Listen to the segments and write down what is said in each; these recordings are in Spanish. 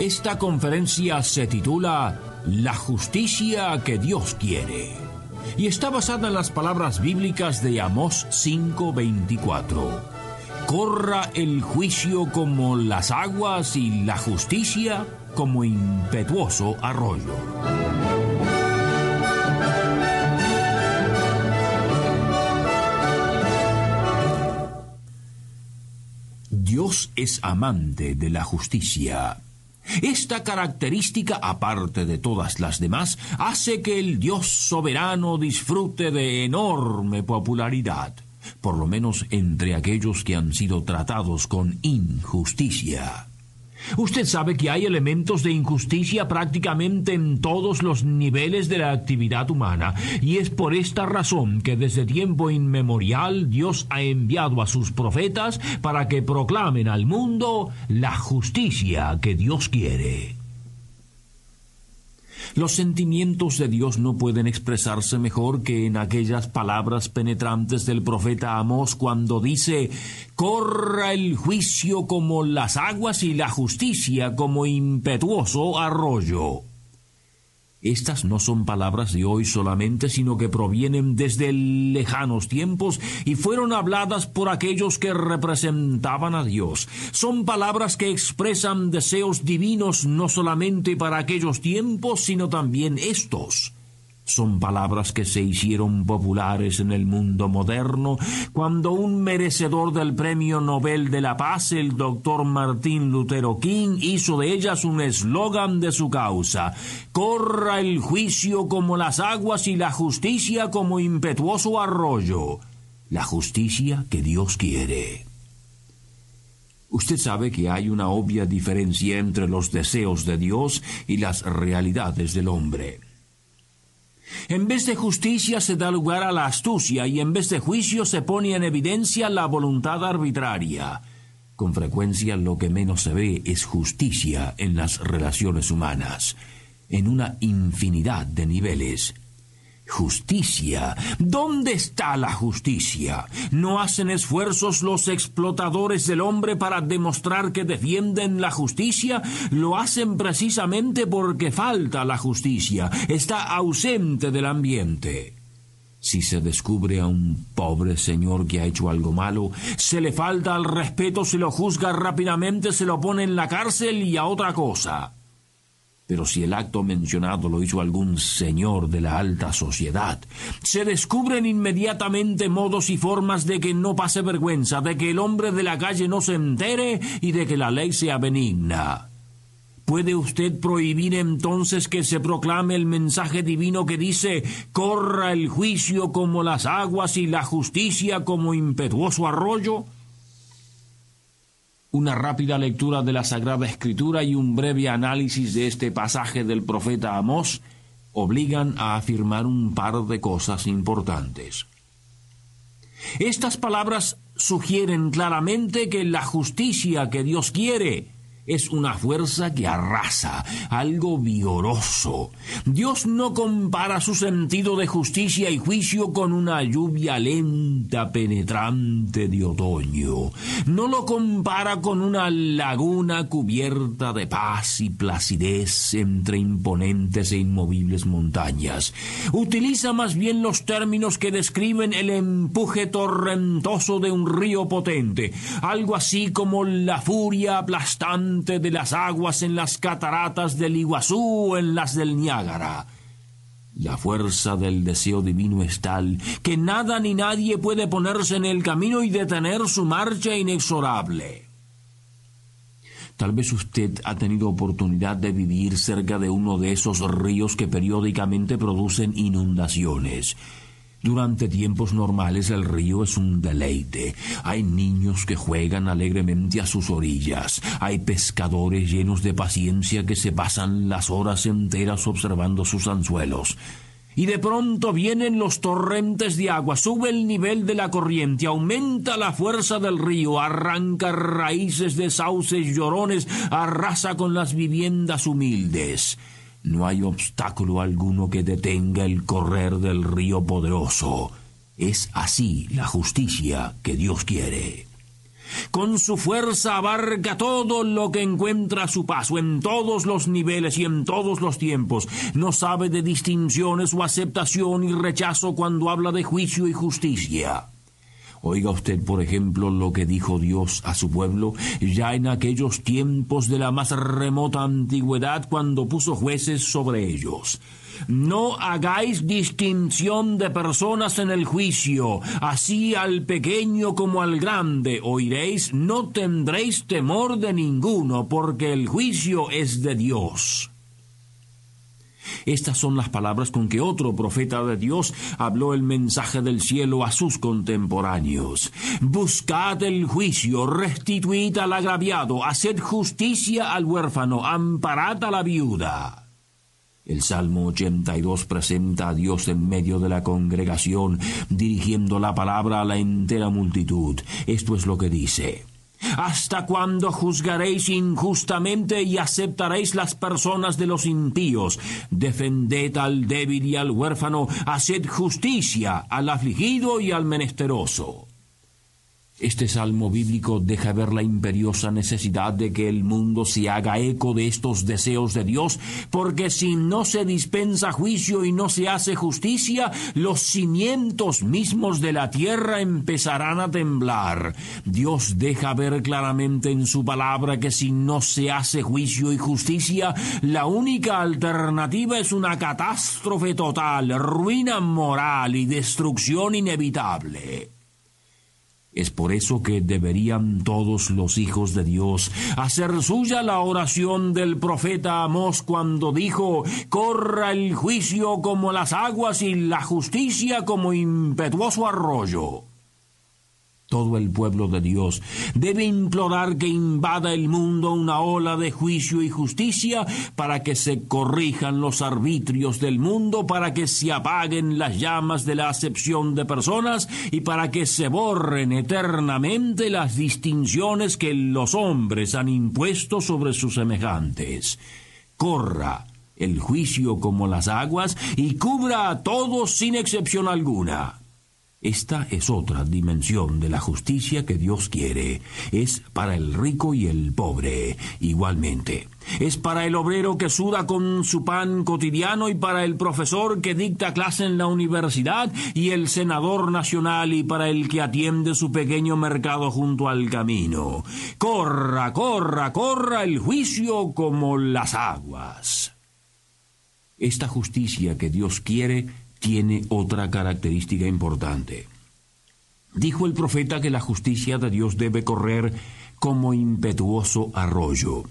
Esta conferencia se titula La justicia que Dios quiere y está basada en las palabras bíblicas de Amós 5:24. Corra el juicio como las aguas y la justicia como impetuoso arroyo. Dios es amante de la justicia. Esta característica, aparte de todas las demás, hace que el Dios soberano disfrute de enorme popularidad, por lo menos entre aquellos que han sido tratados con injusticia. Usted sabe que hay elementos de injusticia prácticamente en todos los niveles de la actividad humana, y es por esta razón que desde tiempo inmemorial Dios ha enviado a sus profetas para que proclamen al mundo la justicia que Dios quiere. Los sentimientos de Dios no pueden expresarse mejor que en aquellas palabras penetrantes del profeta Amós cuando dice, corra el juicio como las aguas y la justicia como impetuoso arroyo. Estas no son palabras de hoy solamente, sino que provienen desde lejanos tiempos y fueron habladas por aquellos que representaban a Dios. Son palabras que expresan deseos divinos no solamente para aquellos tiempos, sino también estos son palabras que se hicieron populares en el mundo moderno cuando un merecedor del Premio Nobel de la Paz, el doctor Martín Lutero King, hizo de ellas un eslogan de su causa. Corra el juicio como las aguas y la justicia como impetuoso arroyo. La justicia que Dios quiere. Usted sabe que hay una obvia diferencia entre los deseos de Dios y las realidades del hombre. En vez de justicia se da lugar a la astucia y en vez de juicio se pone en evidencia la voluntad arbitraria. Con frecuencia lo que menos se ve es justicia en las relaciones humanas, en una infinidad de niveles. Justicia. ¿Dónde está la justicia? ¿No hacen esfuerzos los explotadores del hombre para demostrar que defienden la justicia? Lo hacen precisamente porque falta la justicia, está ausente del ambiente. Si se descubre a un pobre señor que ha hecho algo malo, se le falta al respeto, se lo juzga rápidamente, se lo pone en la cárcel y a otra cosa. Pero si el acto mencionado lo hizo algún señor de la alta sociedad, se descubren inmediatamente modos y formas de que no pase vergüenza, de que el hombre de la calle no se entere y de que la ley sea benigna. ¿Puede usted prohibir entonces que se proclame el mensaje divino que dice corra el juicio como las aguas y la justicia como impetuoso arroyo? Una rápida lectura de la Sagrada Escritura y un breve análisis de este pasaje del profeta Amós obligan a afirmar un par de cosas importantes. Estas palabras sugieren claramente que la justicia que Dios quiere es una fuerza que arrasa, algo vigoroso. Dios no compara su sentido de justicia y juicio con una lluvia lenta penetrante de otoño. No lo compara con una laguna cubierta de paz y placidez entre imponentes e inmovibles montañas. Utiliza más bien los términos que describen el empuje torrentoso de un río potente, algo así como la furia aplastante de las aguas en las cataratas del Iguazú o en las del Niágara. La fuerza del deseo divino es tal que nada ni nadie puede ponerse en el camino y detener su marcha inexorable. Tal vez usted ha tenido oportunidad de vivir cerca de uno de esos ríos que periódicamente producen inundaciones. Durante tiempos normales el río es un deleite. Hay niños que juegan alegremente a sus orillas. Hay pescadores llenos de paciencia que se pasan las horas enteras observando sus anzuelos. Y de pronto vienen los torrentes de agua, sube el nivel de la corriente, aumenta la fuerza del río, arranca raíces de sauces llorones, arrasa con las viviendas humildes. No hay obstáculo alguno que detenga el correr del río poderoso. Es así la justicia que Dios quiere. Con su fuerza abarca todo lo que encuentra a su paso, en todos los niveles y en todos los tiempos. No sabe de distinciones o aceptación y rechazo cuando habla de juicio y justicia. Oiga usted, por ejemplo, lo que dijo Dios a su pueblo ya en aquellos tiempos de la más remota antigüedad cuando puso jueces sobre ellos. No hagáis distinción de personas en el juicio, así al pequeño como al grande oiréis, no tendréis temor de ninguno, porque el juicio es de Dios. Estas son las palabras con que otro profeta de Dios habló el mensaje del cielo a sus contemporáneos. Buscad el juicio, restituid al agraviado, haced justicia al huérfano, amparad a la viuda. El Salmo 82 presenta a Dios en medio de la congregación, dirigiendo la palabra a la entera multitud. Esto es lo que dice. ¿Hasta cuándo juzgaréis injustamente y aceptaréis las personas de los impíos? Defended al débil y al huérfano, haced justicia al afligido y al menesteroso. Este salmo bíblico deja ver la imperiosa necesidad de que el mundo se haga eco de estos deseos de Dios, porque si no se dispensa juicio y no se hace justicia, los cimientos mismos de la tierra empezarán a temblar. Dios deja ver claramente en su palabra que si no se hace juicio y justicia, la única alternativa es una catástrofe total, ruina moral y destrucción inevitable. Es por eso que deberían todos los hijos de Dios hacer suya la oración del profeta Amós cuando dijo, corra el juicio como las aguas y la justicia como impetuoso arroyo. Todo el pueblo de Dios debe implorar que invada el mundo una ola de juicio y justicia para que se corrijan los arbitrios del mundo, para que se apaguen las llamas de la acepción de personas y para que se borren eternamente las distinciones que los hombres han impuesto sobre sus semejantes. Corra el juicio como las aguas y cubra a todos sin excepción alguna. Esta es otra dimensión de la justicia que Dios quiere. Es para el rico y el pobre igualmente. Es para el obrero que suda con su pan cotidiano y para el profesor que dicta clase en la universidad y el senador nacional y para el que atiende su pequeño mercado junto al camino. Corra, corra, corra el juicio como las aguas. Esta justicia que Dios quiere tiene otra característica importante. Dijo el profeta que la justicia de Dios debe correr como impetuoso arroyo.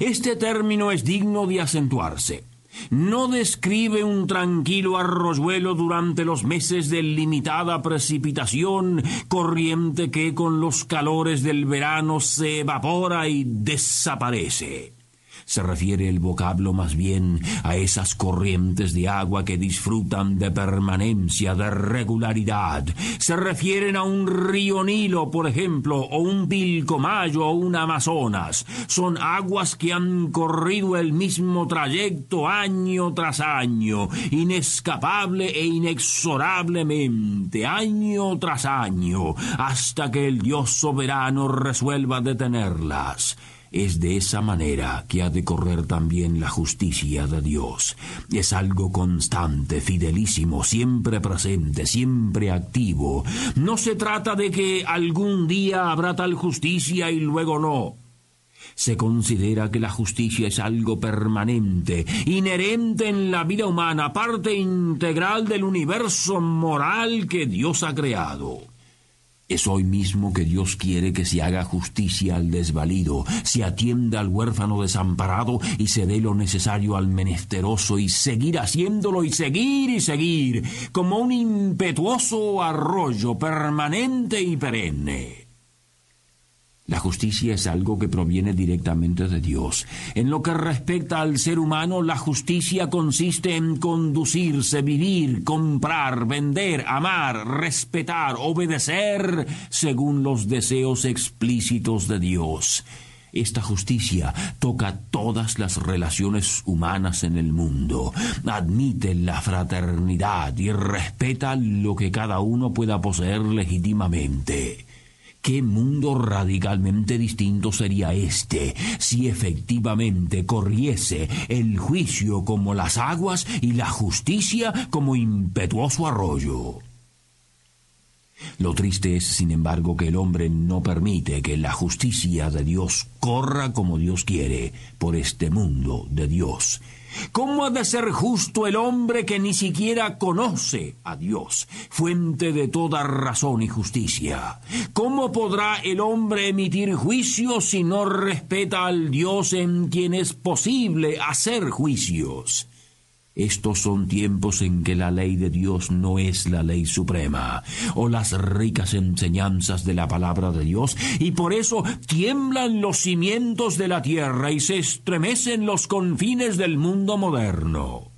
Este término es digno de acentuarse. No describe un tranquilo arroyuelo durante los meses de limitada precipitación, corriente que con los calores del verano se evapora y desaparece. Se refiere el vocablo más bien a esas corrientes de agua que disfrutan de permanencia, de regularidad. Se refieren a un río Nilo, por ejemplo, o un Pilcomayo o un Amazonas. Son aguas que han corrido el mismo trayecto año tras año, inescapable e inexorablemente, año tras año, hasta que el Dios soberano resuelva detenerlas. Es de esa manera que ha de correr también la justicia de Dios. Es algo constante, fidelísimo, siempre presente, siempre activo. No se trata de que algún día habrá tal justicia y luego no. Se considera que la justicia es algo permanente, inherente en la vida humana, parte integral del universo moral que Dios ha creado. Es hoy mismo que Dios quiere que se haga justicia al desvalido, se atienda al huérfano desamparado y se dé lo necesario al menesteroso y seguir haciéndolo y seguir y seguir, como un impetuoso arroyo permanente y perenne. La justicia es algo que proviene directamente de Dios. En lo que respecta al ser humano, la justicia consiste en conducirse, vivir, comprar, vender, amar, respetar, obedecer según los deseos explícitos de Dios. Esta justicia toca todas las relaciones humanas en el mundo, admite la fraternidad y respeta lo que cada uno pueda poseer legítimamente. ¿Qué mundo radicalmente distinto sería este si efectivamente corriese el juicio como las aguas y la justicia como impetuoso arroyo? Lo triste es, sin embargo, que el hombre no permite que la justicia de Dios corra como Dios quiere por este mundo de Dios ¿Cómo ha de ser justo el hombre que ni siquiera conoce a Dios, fuente de toda razón y justicia? ¿Cómo podrá el hombre emitir juicio si no respeta al Dios en quien es posible hacer juicios? Estos son tiempos en que la ley de Dios no es la ley suprema, o las ricas enseñanzas de la palabra de Dios, y por eso tiemblan los cimientos de la tierra y se estremecen los confines del mundo moderno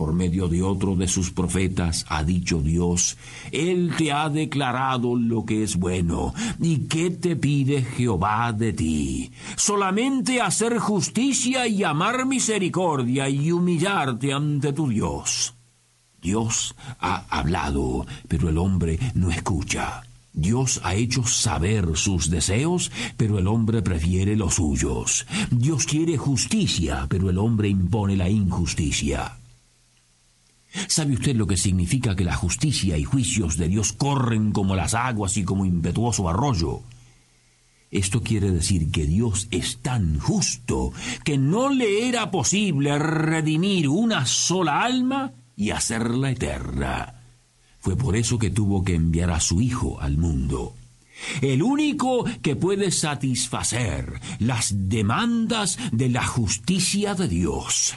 por medio de otro de sus profetas, ha dicho Dios, Él te ha declarado lo que es bueno. ¿Y qué te pide Jehová de ti? Solamente hacer justicia y amar misericordia y humillarte ante tu Dios. Dios ha hablado, pero el hombre no escucha. Dios ha hecho saber sus deseos, pero el hombre prefiere los suyos. Dios quiere justicia, pero el hombre impone la injusticia. ¿Sabe usted lo que significa que la justicia y juicios de Dios corren como las aguas y como impetuoso arroyo? Esto quiere decir que Dios es tan justo que no le era posible redimir una sola alma y hacerla eterna. Fue por eso que tuvo que enviar a su Hijo al mundo. El único que puede satisfacer las demandas de la justicia de Dios.